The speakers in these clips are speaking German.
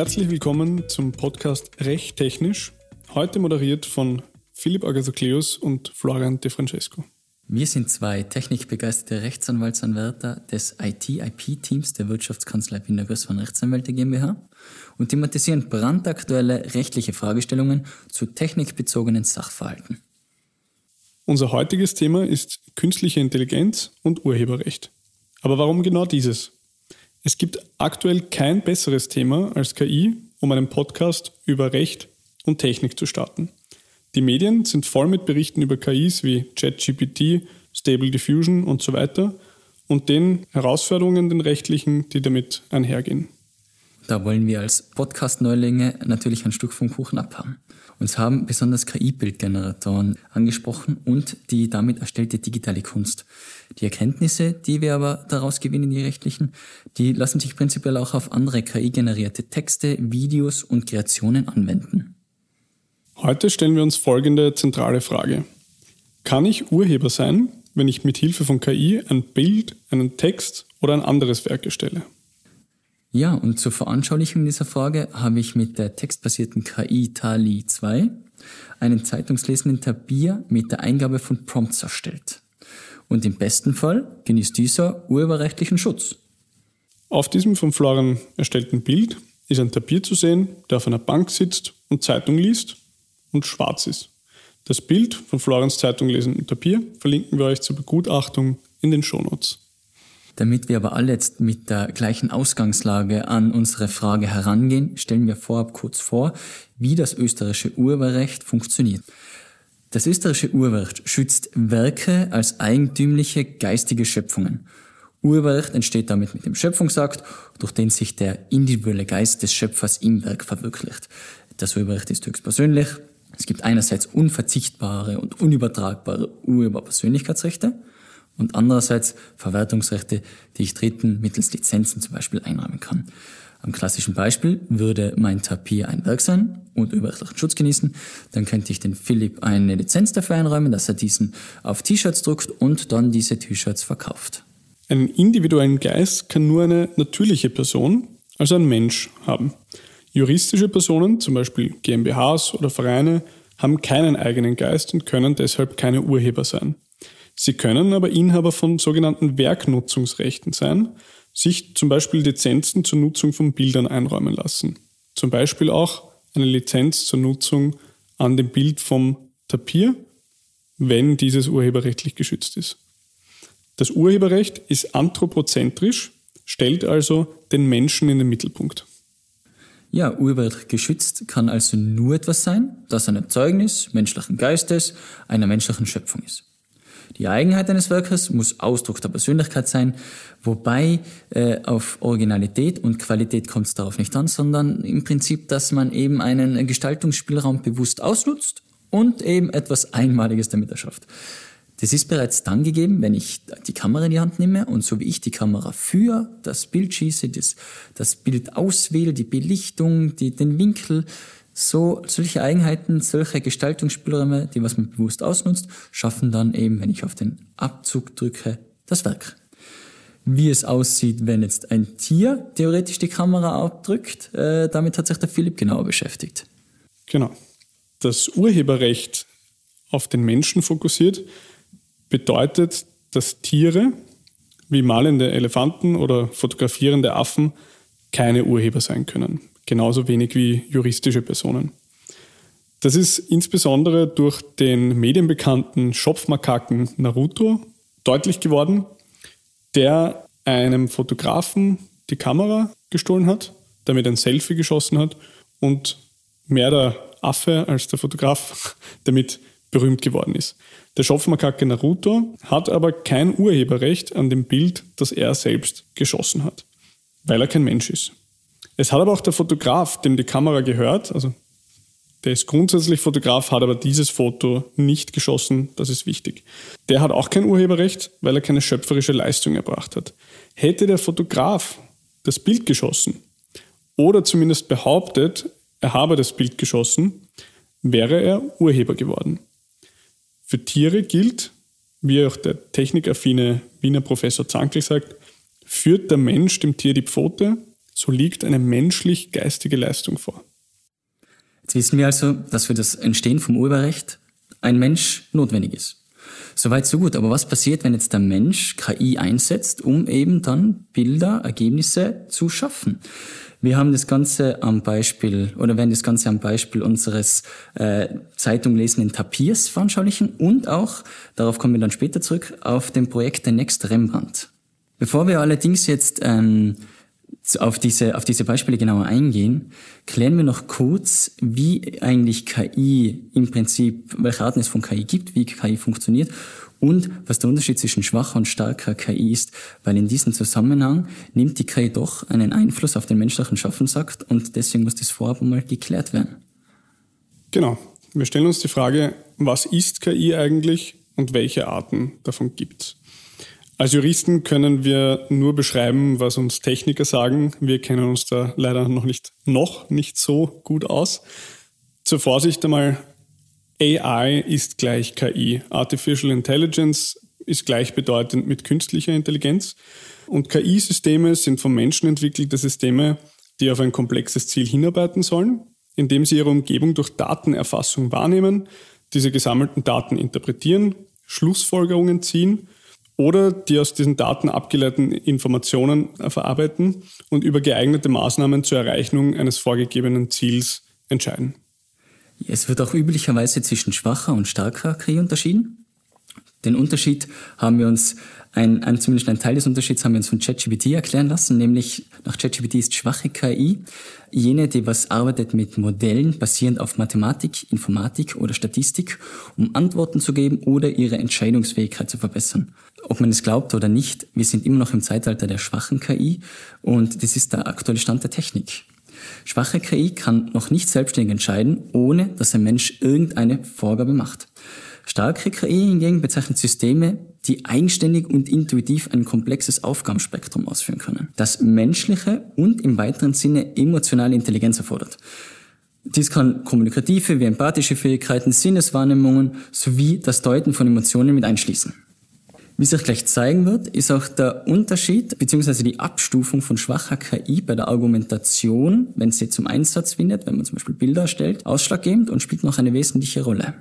Herzlich willkommen zum Podcast Recht Technisch, heute moderiert von Philipp Agasokleus und Florian De Francesco. Wir sind zwei technikbegeisterte Rechtsanwaltsanwärter des IT-IP-Teams der Wirtschaftskanzlei Pindergöss von Rechtsanwälte GmbH und thematisieren brandaktuelle rechtliche Fragestellungen zu technikbezogenen Sachverhalten. Unser heutiges Thema ist künstliche Intelligenz und Urheberrecht. Aber warum genau dieses? Es gibt aktuell kein besseres Thema als KI, um einen Podcast über Recht und Technik zu starten. Die Medien sind voll mit Berichten über KIs wie ChatGPT, Stable Diffusion und so weiter und den Herausforderungen, den rechtlichen, die damit einhergehen. Da wollen wir als Podcast-Neulinge natürlich ein Stück vom Kuchen abhaben. Uns haben besonders KI-Bildgeneratoren angesprochen und die damit erstellte digitale Kunst. Die Erkenntnisse, die wir aber daraus gewinnen, die rechtlichen, die lassen sich prinzipiell auch auf andere KI-generierte Texte, Videos und Kreationen anwenden. Heute stellen wir uns folgende zentrale Frage. Kann ich Urheber sein, wenn ich mit Hilfe von KI ein Bild, einen Text oder ein anderes Werk erstelle? Ja, und zur Veranschaulichung dieser Frage habe ich mit der textbasierten KI Tali 2 einen zeitungslesenden Tapir mit der Eingabe von Prompts erstellt. Und im besten Fall genießt dieser urheberrechtlichen Schutz. Auf diesem von Florian erstellten Bild ist ein Tapir zu sehen, der auf einer Bank sitzt und Zeitung liest und schwarz ist. Das Bild von Florens Zeitung lesendem Papier verlinken wir euch zur Begutachtung in den Shownotes. Damit wir aber alle jetzt mit der gleichen Ausgangslage an unsere Frage herangehen, stellen wir vorab kurz vor, wie das österreichische Urheberrecht funktioniert. Das österreichische Urheberrecht schützt Werke als eigentümliche geistige Schöpfungen. Urheberrecht entsteht damit mit dem Schöpfungsakt, durch den sich der individuelle Geist des Schöpfers im Werk verwirklicht. Das Urheberrecht ist höchst persönlich, es gibt einerseits unverzichtbare und unübertragbare Urheberpersönlichkeitsrechte und andererseits Verwertungsrechte, die ich Dritten mittels Lizenzen zum Beispiel einräumen kann. Am klassischen Beispiel würde mein Tapir ein Werk sein und urheberrechtlichen Schutz genießen, dann könnte ich den Philipp eine Lizenz dafür einräumen, dass er diesen auf T-Shirts druckt und dann diese T-Shirts verkauft. Einen individuellen Geist kann nur eine natürliche Person, also ein Mensch, haben. Juristische Personen, zum Beispiel GmbHs oder Vereine, haben keinen eigenen Geist und können deshalb keine Urheber sein. Sie können aber Inhaber von sogenannten Werknutzungsrechten sein, sich zum Beispiel Lizenzen zur Nutzung von Bildern einräumen lassen. Zum Beispiel auch eine Lizenz zur Nutzung an dem Bild vom Tapir, wenn dieses urheberrechtlich geschützt ist. Das Urheberrecht ist anthropozentrisch, stellt also den Menschen in den Mittelpunkt. Ja, Urheberrecht geschützt kann also nur etwas sein, das ein Erzeugnis menschlichen Geistes, einer menschlichen Schöpfung ist. Die Eigenheit eines Werkes muss Ausdruck der Persönlichkeit sein, wobei äh, auf Originalität und Qualität kommt es darauf nicht an, sondern im Prinzip, dass man eben einen Gestaltungsspielraum bewusst ausnutzt und eben etwas Einmaliges damit erschafft. Das ist bereits dann gegeben, wenn ich die Kamera in die Hand nehme und so wie ich die Kamera für das Bild schieße, das, das Bild auswähle, die Belichtung, die, den Winkel, so solche Eigenheiten, solche Gestaltungsspielräume, die was man bewusst ausnutzt, schaffen dann eben, wenn ich auf den Abzug drücke, das Werk. Wie es aussieht, wenn jetzt ein Tier theoretisch die Kamera abdrückt, äh, damit hat sich der Philipp genauer beschäftigt. Genau. Das Urheberrecht auf den Menschen fokussiert bedeutet, dass Tiere wie malende Elefanten oder fotografierende Affen keine Urheber sein können. Genauso wenig wie juristische Personen. Das ist insbesondere durch den medienbekannten Schopfmakaken Naruto deutlich geworden, der einem Fotografen die Kamera gestohlen hat, damit ein Selfie geschossen hat und mehr der Affe als der Fotograf damit berühmt geworden ist. Der Schopfmakake Naruto hat aber kein Urheberrecht an dem Bild, das er selbst geschossen hat, weil er kein Mensch ist. Es hat aber auch der Fotograf, dem die Kamera gehört, also der ist grundsätzlich Fotograf, hat aber dieses Foto nicht geschossen, das ist wichtig. Der hat auch kein Urheberrecht, weil er keine schöpferische Leistung erbracht hat. Hätte der Fotograf das Bild geschossen oder zumindest behauptet, er habe das Bild geschossen, wäre er Urheber geworden. Für Tiere gilt, wie auch der technikaffine Wiener Professor Zankl sagt, führt der Mensch dem Tier die Pfote, So liegt eine menschlich-geistige Leistung vor. Jetzt wissen wir also, dass für das Entstehen vom Urheberrecht ein Mensch notwendig ist. Soweit so gut. Aber was passiert, wenn jetzt der Mensch KI einsetzt, um eben dann Bilder, Ergebnisse zu schaffen? Wir haben das Ganze am Beispiel, oder werden das Ganze am Beispiel unseres äh, Zeitung lesenden Tapirs veranschaulichen und auch, darauf kommen wir dann später zurück, auf dem Projekt The Next Rembrandt. Bevor wir allerdings jetzt ähm, auf diese, auf diese Beispiele genauer eingehen, klären wir noch kurz, wie eigentlich KI im Prinzip, welche Arten es von KI gibt, wie KI funktioniert und was der Unterschied zwischen schwacher und starker KI ist, weil in diesem Zusammenhang nimmt die KI doch einen Einfluss auf den menschlichen Schaffensakt und deswegen muss das vorab einmal geklärt werden. Genau. Wir stellen uns die Frage, was ist KI eigentlich und welche Arten davon gibt es? Als Juristen können wir nur beschreiben, was uns Techniker sagen. Wir kennen uns da leider noch nicht, noch nicht so gut aus. Zur Vorsicht einmal, AI ist gleich KI. Artificial Intelligence ist gleichbedeutend mit künstlicher Intelligenz. Und KI-Systeme sind vom Menschen entwickelte Systeme, die auf ein komplexes Ziel hinarbeiten sollen, indem sie ihre Umgebung durch Datenerfassung wahrnehmen, diese gesammelten Daten interpretieren, Schlussfolgerungen ziehen oder die aus diesen Daten abgeleiteten Informationen verarbeiten und über geeignete Maßnahmen zur Erreichung eines vorgegebenen Ziels entscheiden. Es wird auch üblicherweise zwischen schwacher und starker KI unterschieden. Den Unterschied haben wir uns, ein, ein, zumindest ein Teil des Unterschieds haben wir uns von ChatGPT erklären lassen, nämlich nach ChatGPT ist schwache KI jene, die was arbeitet mit Modellen basierend auf Mathematik, Informatik oder Statistik, um Antworten zu geben oder ihre Entscheidungsfähigkeit zu verbessern. Ob man es glaubt oder nicht, wir sind immer noch im Zeitalter der schwachen KI und das ist der aktuelle Stand der Technik. Schwache KI kann noch nicht selbstständig entscheiden, ohne dass ein Mensch irgendeine Vorgabe macht. Starke KI hingegen bezeichnet Systeme, die eigenständig und intuitiv ein komplexes Aufgabenspektrum ausführen können, das menschliche und im weiteren Sinne emotionale Intelligenz erfordert. Dies kann kommunikative wie empathische Fähigkeiten, Sinneswahrnehmungen sowie das Deuten von Emotionen mit einschließen. Wie sich gleich zeigen wird, ist auch der Unterschied bzw. die Abstufung von schwacher KI bei der Argumentation, wenn sie zum Einsatz findet, wenn man zum Beispiel Bilder erstellt, ausschlaggebend und spielt noch eine wesentliche Rolle.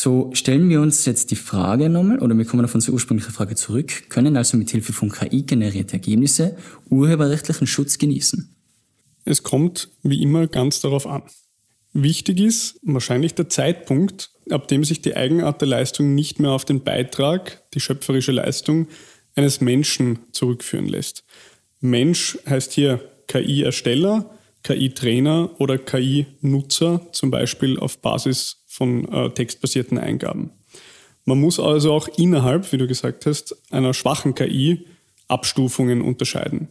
So stellen wir uns jetzt die Frage nochmal, oder wir kommen auf unsere ursprüngliche Frage zurück, können also mit Hilfe von KI generierte Ergebnisse urheberrechtlichen Schutz genießen? Es kommt wie immer ganz darauf an. Wichtig ist wahrscheinlich der Zeitpunkt, ab dem sich die Eigenart der Leistung nicht mehr auf den Beitrag, die schöpferische Leistung eines Menschen zurückführen lässt. Mensch heißt hier KI-Ersteller, KI-Trainer oder KI-Nutzer, zum Beispiel auf Basis von äh, textbasierten Eingaben. Man muss also auch innerhalb, wie du gesagt hast, einer schwachen KI Abstufungen unterscheiden.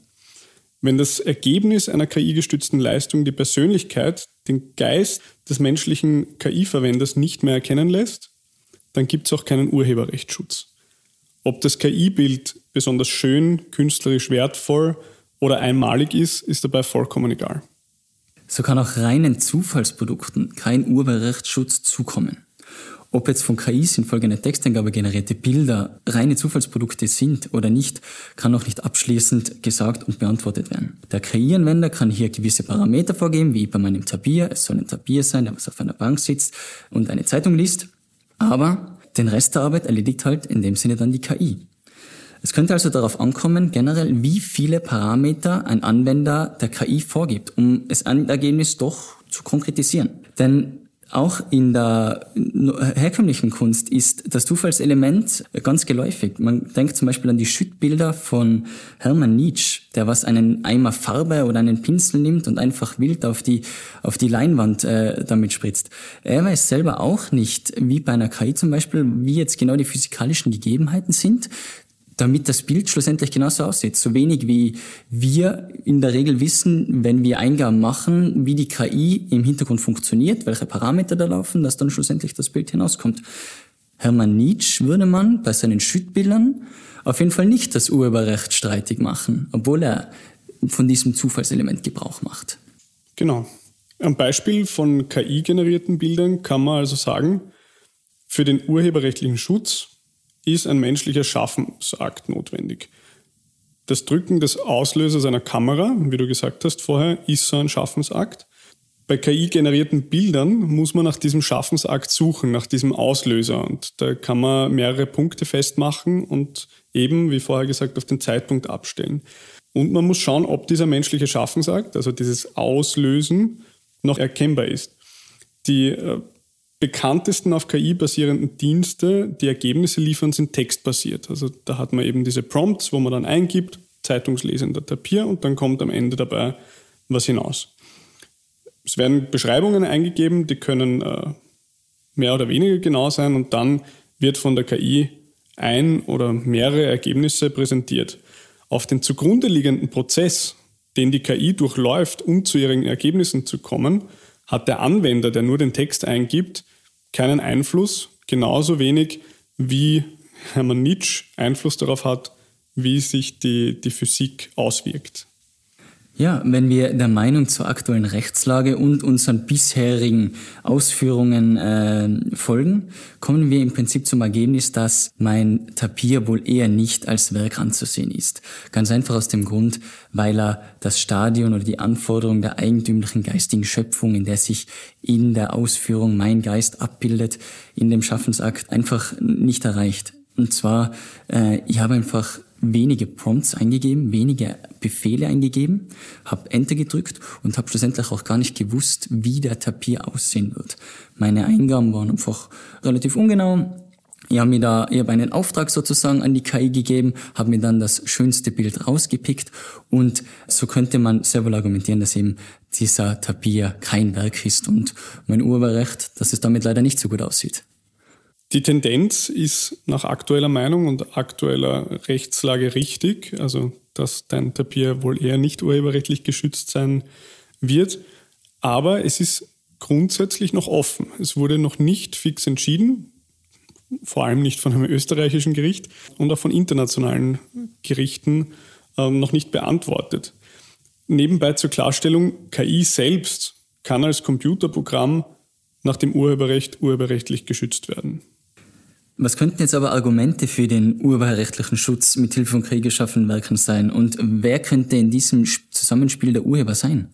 Wenn das Ergebnis einer KI-gestützten Leistung die Persönlichkeit, den Geist des menschlichen KI-Verwenders nicht mehr erkennen lässt, dann gibt es auch keinen Urheberrechtsschutz. Ob das KI-Bild besonders schön, künstlerisch wertvoll oder einmalig ist, ist dabei vollkommen egal. So kann auch reinen Zufallsprodukten kein Urheberrechtsschutz zukommen. Ob jetzt von KIs infolge einer Texteingabe generierte Bilder reine Zufallsprodukte sind oder nicht, kann noch nicht abschließend gesagt und beantwortet werden. Der KI-Anwender kann hier gewisse Parameter vorgeben, wie bei meinem Tapir. Es soll ein Tapir sein, der was auf einer Bank sitzt und eine Zeitung liest. Aber den Rest der Arbeit erledigt halt in dem Sinne dann die KI. Es könnte also darauf ankommen, generell, wie viele Parameter ein Anwender der KI vorgibt, um das Endergebnis doch zu konkretisieren. Denn auch in der herkömmlichen Kunst ist das Zufallselement ganz geläufig. Man denkt zum Beispiel an die Schüttbilder von Hermann Nietzsche, der was einen Eimer Farbe oder einen Pinsel nimmt und einfach wild auf die, auf die Leinwand äh, damit spritzt. Er weiß selber auch nicht, wie bei einer KI zum Beispiel, wie jetzt genau die physikalischen Gegebenheiten sind, damit das Bild schlussendlich genauso aussieht. So wenig wie wir in der Regel wissen, wenn wir Eingaben machen, wie die KI im Hintergrund funktioniert, welche Parameter da laufen, dass dann schlussendlich das Bild hinauskommt. Hermann Nietzsche würde man bei seinen Schüttbildern auf jeden Fall nicht das Urheberrecht streitig machen, obwohl er von diesem Zufallselement Gebrauch macht. Genau. Am Beispiel von KI-generierten Bildern kann man also sagen, für den urheberrechtlichen Schutz ist ein menschlicher Schaffensakt notwendig. Das Drücken des Auslösers einer Kamera, wie du gesagt hast vorher, ist so ein Schaffensakt. Bei KI-generierten Bildern muss man nach diesem Schaffensakt suchen, nach diesem Auslöser. Und da kann man mehrere Punkte festmachen und eben, wie vorher gesagt, auf den Zeitpunkt abstellen. Und man muss schauen, ob dieser menschliche Schaffensakt, also dieses Auslösen, noch erkennbar ist. Die äh, bekanntesten auf KI basierenden Dienste, die Ergebnisse liefern, sind textbasiert. Also da hat man eben diese Prompts, wo man dann eingibt, zeitungslesender Tapir und dann kommt am Ende dabei was hinaus. Es werden Beschreibungen eingegeben, die können äh, mehr oder weniger genau sein und dann wird von der KI ein oder mehrere Ergebnisse präsentiert. Auf den zugrunde liegenden Prozess, den die KI durchläuft, um zu ihren Ergebnissen zu kommen, hat der Anwender, der nur den Text eingibt, keinen Einfluss, genauso wenig wie Hermann Nietzsche Einfluss darauf hat, wie sich die, die Physik auswirkt. Ja, wenn wir der Meinung zur aktuellen Rechtslage und unseren bisherigen Ausführungen äh, folgen, kommen wir im Prinzip zum Ergebnis, dass mein Tapir wohl eher nicht als Werk anzusehen ist. Ganz einfach aus dem Grund, weil er das Stadion oder die Anforderung der eigentümlichen geistigen Schöpfung, in der sich in der Ausführung mein Geist abbildet, in dem Schaffensakt einfach nicht erreicht. Und zwar, äh, ich habe einfach wenige Prompts eingegeben, wenige Befehle eingegeben, habe Enter gedrückt und habe schlussendlich auch gar nicht gewusst, wie der Tapir aussehen wird. Meine Eingaben waren einfach relativ ungenau. Ich habe mir da, ich habe einen Auftrag sozusagen an die KI gegeben, habe mir dann das schönste Bild rausgepickt und so könnte man sehr wohl argumentieren, dass eben dieser Tapir kein Werk ist und mein Urheberrecht, dass es damit leider nicht so gut aussieht. Die Tendenz ist nach aktueller Meinung und aktueller Rechtslage richtig, also dass dein Tapir wohl eher nicht urheberrechtlich geschützt sein wird. Aber es ist grundsätzlich noch offen. Es wurde noch nicht fix entschieden, vor allem nicht von einem österreichischen Gericht und auch von internationalen Gerichten ähm, noch nicht beantwortet. Nebenbei zur Klarstellung, KI selbst kann als Computerprogramm nach dem Urheberrecht urheberrechtlich geschützt werden. Was könnten jetzt aber Argumente für den urheberrechtlichen Schutz mit Hilfe von KI geschaffenen Werken sein? Und wer könnte in diesem Zusammenspiel der Urheber sein?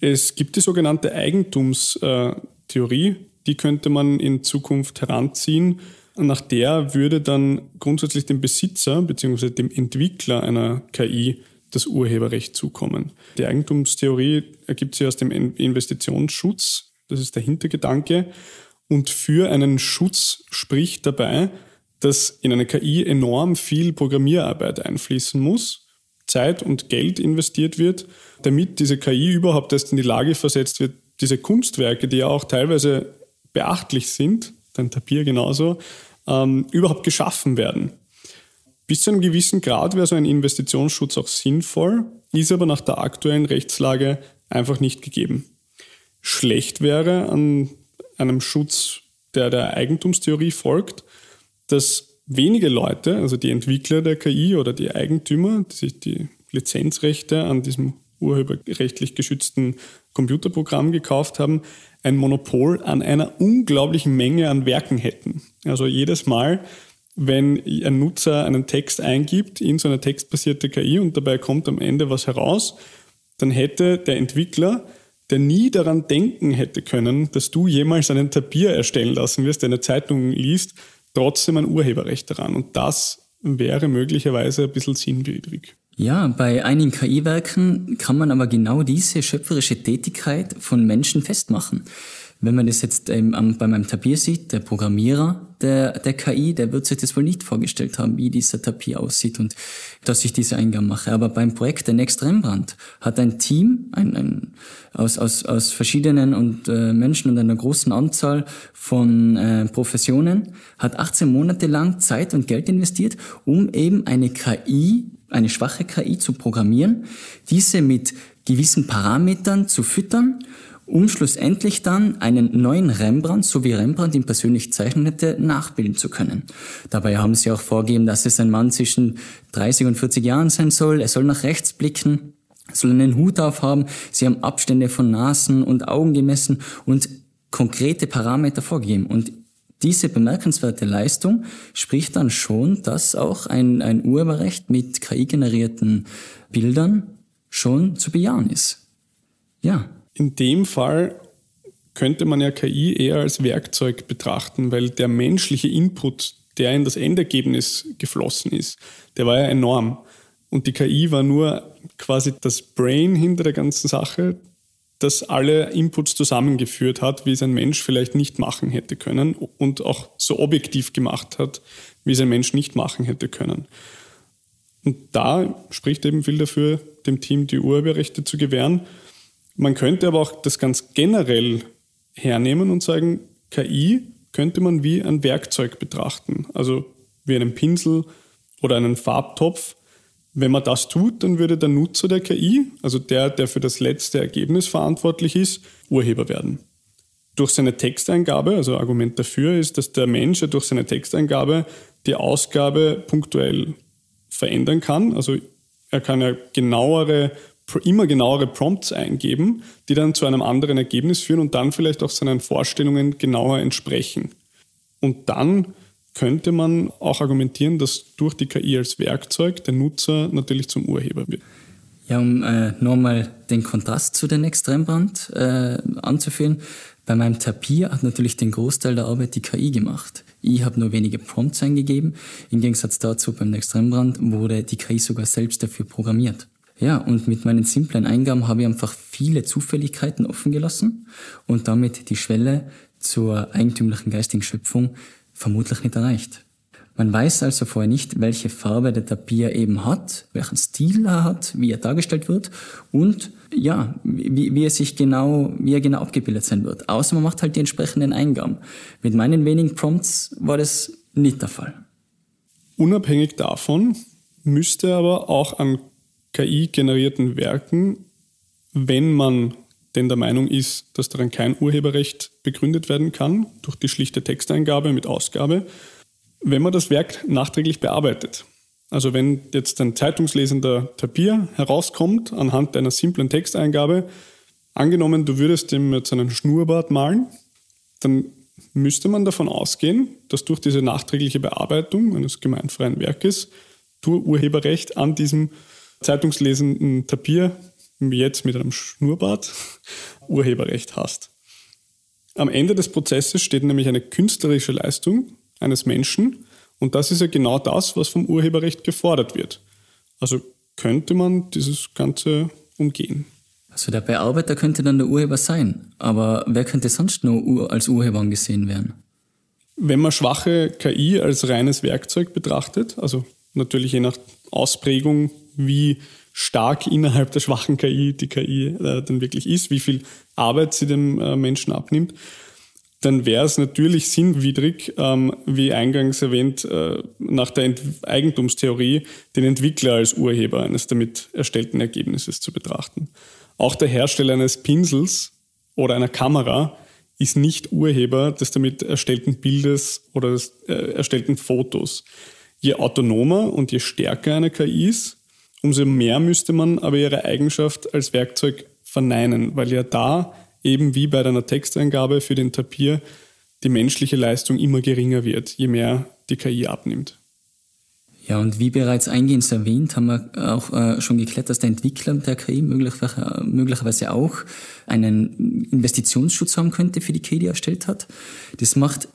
Es gibt die sogenannte Eigentumstheorie, die könnte man in Zukunft heranziehen. Nach der würde dann grundsätzlich dem Besitzer bzw. dem Entwickler einer KI das Urheberrecht zukommen. Die Eigentumstheorie ergibt sich aus dem Investitionsschutz. Das ist der Hintergedanke. Und für einen Schutz spricht dabei, dass in eine KI enorm viel Programmierarbeit einfließen muss, Zeit und Geld investiert wird, damit diese KI überhaupt erst in die Lage versetzt wird, diese Kunstwerke, die ja auch teilweise beachtlich sind, dein Tapir genauso, ähm, überhaupt geschaffen werden. Bis zu einem gewissen Grad wäre so ein Investitionsschutz auch sinnvoll, ist aber nach der aktuellen Rechtslage einfach nicht gegeben. Schlecht wäre an einem Schutz, der der Eigentumstheorie folgt, dass wenige Leute, also die Entwickler der KI oder die Eigentümer, die sich die Lizenzrechte an diesem urheberrechtlich geschützten Computerprogramm gekauft haben, ein Monopol an einer unglaublichen Menge an Werken hätten. Also jedes Mal, wenn ein Nutzer einen Text eingibt in so eine textbasierte KI und dabei kommt am Ende was heraus, dann hätte der Entwickler der nie daran denken hätte können, dass du jemals einen Tapir erstellen lassen wirst, der eine Zeitung liest, trotzdem ein Urheberrecht daran. Und das wäre möglicherweise ein bisschen sinnwidrig. Ja, bei einigen KI-Werken kann man aber genau diese schöpferische Tätigkeit von Menschen festmachen. Wenn man das jetzt ähm, bei meinem Tapir sieht, der Programmierer der, der KI, der wird sich das wohl nicht vorgestellt haben, wie dieser Tapir aussieht und dass ich diese Eingaben mache. Aber beim Projekt der Next Rembrandt hat ein Team ein, ein, aus, aus, aus verschiedenen und, äh, Menschen und einer großen Anzahl von äh, Professionen, hat 18 Monate lang Zeit und Geld investiert, um eben eine KI, eine schwache KI zu programmieren, diese mit gewissen Parametern zu füttern um schlussendlich dann einen neuen Rembrandt, so wie Rembrandt ihn persönlich zeichnete, nachbilden zu können. Dabei haben sie auch vorgegeben, dass es ein Mann zwischen 30 und 40 Jahren sein soll. Er soll nach rechts blicken, soll einen Hut aufhaben. Sie haben Abstände von Nasen und Augen gemessen und konkrete Parameter vorgegeben. Und Diese bemerkenswerte Leistung spricht dann schon, dass auch ein, ein Urheberrecht mit KI-generierten Bildern schon zu bejahen ist. Ja. In dem Fall könnte man ja KI eher als Werkzeug betrachten, weil der menschliche Input, der in das Endergebnis geflossen ist, der war ja enorm. Und die KI war nur quasi das Brain hinter der ganzen Sache, das alle Inputs zusammengeführt hat, wie es ein Mensch vielleicht nicht machen hätte können und auch so objektiv gemacht hat, wie es ein Mensch nicht machen hätte können. Und da spricht eben viel dafür, dem Team die Urheberrechte zu gewähren. Man könnte aber auch das ganz generell hernehmen und sagen, KI könnte man wie ein Werkzeug betrachten, also wie einen Pinsel oder einen Farbtopf, wenn man das tut, dann würde der Nutzer der KI, also der, der für das letzte Ergebnis verantwortlich ist, Urheber werden. Durch seine Texteingabe, also Argument dafür ist, dass der Mensch ja durch seine Texteingabe die Ausgabe punktuell verändern kann. Also er kann ja genauere, immer genauere Prompts eingeben, die dann zu einem anderen Ergebnis führen und dann vielleicht auch seinen Vorstellungen genauer entsprechen. Und dann könnte man auch argumentieren, dass durch die KI als Werkzeug der Nutzer natürlich zum Urheber wird. Ja, um äh, nochmal den Kontrast zu den Extrembrand äh, anzuführen. Bei meinem Tapir hat natürlich den Großteil der Arbeit die KI gemacht. Ich habe nur wenige Prompts eingegeben. Im Gegensatz dazu beim Extrembrand wurde die KI sogar selbst dafür programmiert. Ja, und mit meinen simplen Eingaben habe ich einfach viele Zufälligkeiten offen gelassen und damit die Schwelle zur eigentümlichen geistigen Schöpfung vermutlich nicht erreicht. Man weiß also vorher nicht, welche Farbe der Tapir eben hat, welchen Stil er hat, wie er dargestellt wird und ja, wie, wie er sich genau, wie er genau abgebildet sein wird. Außer man macht halt die entsprechenden Eingaben. Mit meinen wenigen Prompts war das nicht der Fall. Unabhängig davon müsste aber auch an KI-generierten Werken, wenn man denn der Meinung ist, dass daran kein Urheberrecht begründet werden kann durch die schlichte Texteingabe mit Ausgabe, wenn man das Werk nachträglich bearbeitet. Also wenn jetzt ein zeitungslesender Tapir herauskommt anhand einer simplen Texteingabe, angenommen, du würdest ihm jetzt einen Schnurrbart malen, dann müsste man davon ausgehen, dass durch diese nachträgliche Bearbeitung eines gemeinfreien Werkes du Urheberrecht an diesem zeitungslesenden Tapir wie jetzt mit einem Schnurrbart, Urheberrecht hast. Am Ende des Prozesses steht nämlich eine künstlerische Leistung eines Menschen und das ist ja genau das, was vom Urheberrecht gefordert wird. Also könnte man dieses Ganze umgehen. Also der Bearbeiter könnte dann der Urheber sein, aber wer könnte sonst nur als Urheber angesehen werden? Wenn man schwache KI als reines Werkzeug betrachtet, also natürlich je nach Ausprägung, wie stark innerhalb der schwachen KI die KI äh, dann wirklich ist, wie viel Arbeit sie dem äh, Menschen abnimmt, dann wäre es natürlich sinnwidrig, ähm, wie eingangs erwähnt, äh, nach der Ent Eigentumstheorie den Entwickler als Urheber eines damit erstellten Ergebnisses zu betrachten. Auch der Hersteller eines Pinsels oder einer Kamera ist nicht Urheber des damit erstellten Bildes oder des äh, erstellten Fotos. Je autonomer und je stärker eine KI ist, Umso mehr müsste man aber ihre Eigenschaft als Werkzeug verneinen, weil ja da eben wie bei einer Texteingabe für den Tapir die menschliche Leistung immer geringer wird, je mehr die KI abnimmt. Ja, und wie bereits eingehend erwähnt, haben wir auch äh, schon geklärt, dass der Entwickler der KI möglicherweise, möglicherweise auch einen Investitionsschutz haben könnte für die KI, die er erstellt hat. Das macht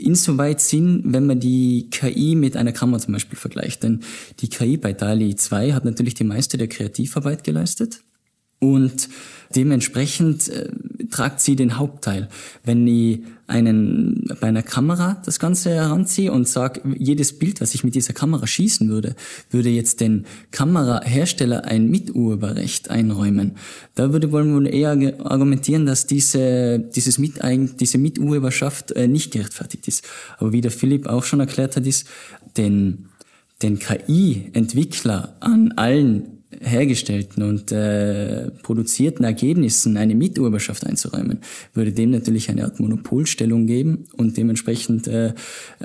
insoweit Sinn, wenn man die KI mit einer Kamera zum Beispiel vergleicht. Denn die KI bei DALI 2 hat natürlich die meiste der Kreativarbeit geleistet. Und dementsprechend äh, tragt sie den Hauptteil. Wenn ich einen, bei einer Kamera das Ganze heranziehe und sage, jedes Bild, was ich mit dieser Kamera schießen würde, würde jetzt den Kamerahersteller ein Miturheberrecht einräumen. Da würde man eher argumentieren, dass diese, dieses Miteig diese Miturheberschaft äh, nicht gerechtfertigt ist. Aber wie der Philipp auch schon erklärt hat, ist, den, den KI-Entwickler an allen hergestellten und äh, produzierten Ergebnissen eine Miturheberschaft einzuräumen, würde dem natürlich eine Art Monopolstellung geben und dementsprechend äh,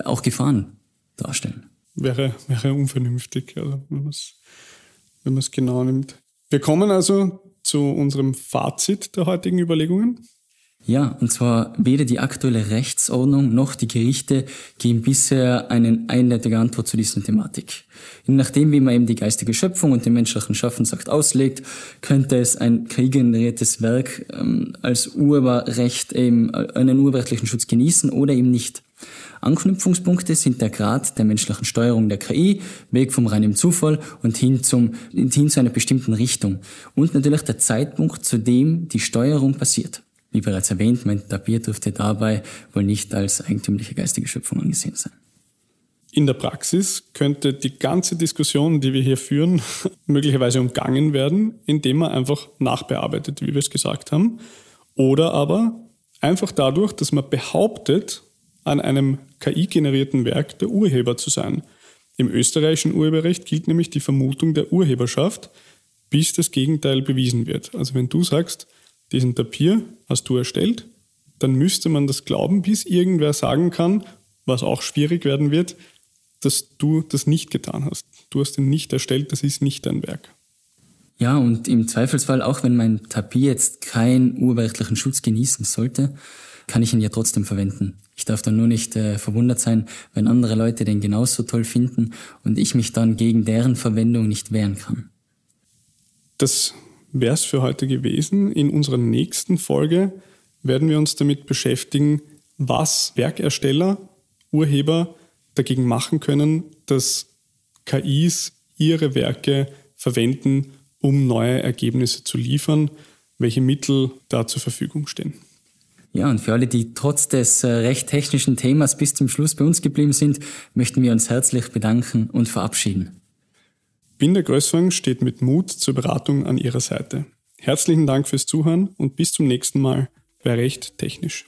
auch Gefahren darstellen. Wäre, wäre unvernünftig, also wenn man es genau nimmt. Wir kommen also zu unserem Fazit der heutigen Überlegungen. Ja, und zwar weder die aktuelle Rechtsordnung noch die Gerichte geben bisher eine eindeutige Antwort zu dieser Thematik. Je nachdem, wie man eben die geistige Schöpfung und den menschlichen Schaffensakt auslegt, könnte es ein KI-generiertes Werk ähm, als Urheberrecht eben äh, einen urheberrechtlichen Schutz genießen oder eben nicht. Anknüpfungspunkte sind der Grad der menschlichen Steuerung der KI, Weg vom reinen Zufall und hin, zum, hin zu einer bestimmten Richtung. Und natürlich der Zeitpunkt, zu dem die Steuerung passiert. Wie bereits erwähnt, mein Tapir dürfte dabei wohl nicht als eigentümliche geistige Schöpfung angesehen sein. In der Praxis könnte die ganze Diskussion, die wir hier führen, möglicherweise umgangen werden, indem man einfach nachbearbeitet, wie wir es gesagt haben. Oder aber einfach dadurch, dass man behauptet, an einem KI-generierten Werk der Urheber zu sein. Im österreichischen Urheberrecht gilt nämlich die Vermutung der Urheberschaft, bis das Gegenteil bewiesen wird. Also wenn du sagst, diesen Tapir hast du erstellt, dann müsste man das glauben, bis irgendwer sagen kann, was auch schwierig werden wird, dass du das nicht getan hast. Du hast ihn nicht erstellt, das ist nicht dein Werk. Ja, und im Zweifelsfall, auch wenn mein Tapir jetzt keinen urheberrechtlichen Schutz genießen sollte, kann ich ihn ja trotzdem verwenden. Ich darf dann nur nicht äh, verwundert sein, wenn andere Leute den genauso toll finden und ich mich dann gegen deren Verwendung nicht wehren kann. Das wäre es für heute gewesen. In unserer nächsten Folge werden wir uns damit beschäftigen, was Werkersteller, Urheber dagegen machen können, dass KIs ihre Werke verwenden, um neue Ergebnisse zu liefern, welche Mittel da zur Verfügung stehen. Ja, und für alle, die trotz des äh, recht technischen Themas bis zum Schluss bei uns geblieben sind, möchten wir uns herzlich bedanken und verabschieden. Binder Größwang steht mit Mut zur Beratung an Ihrer Seite. Herzlichen Dank fürs Zuhören und bis zum nächsten Mal bei Recht Technisch.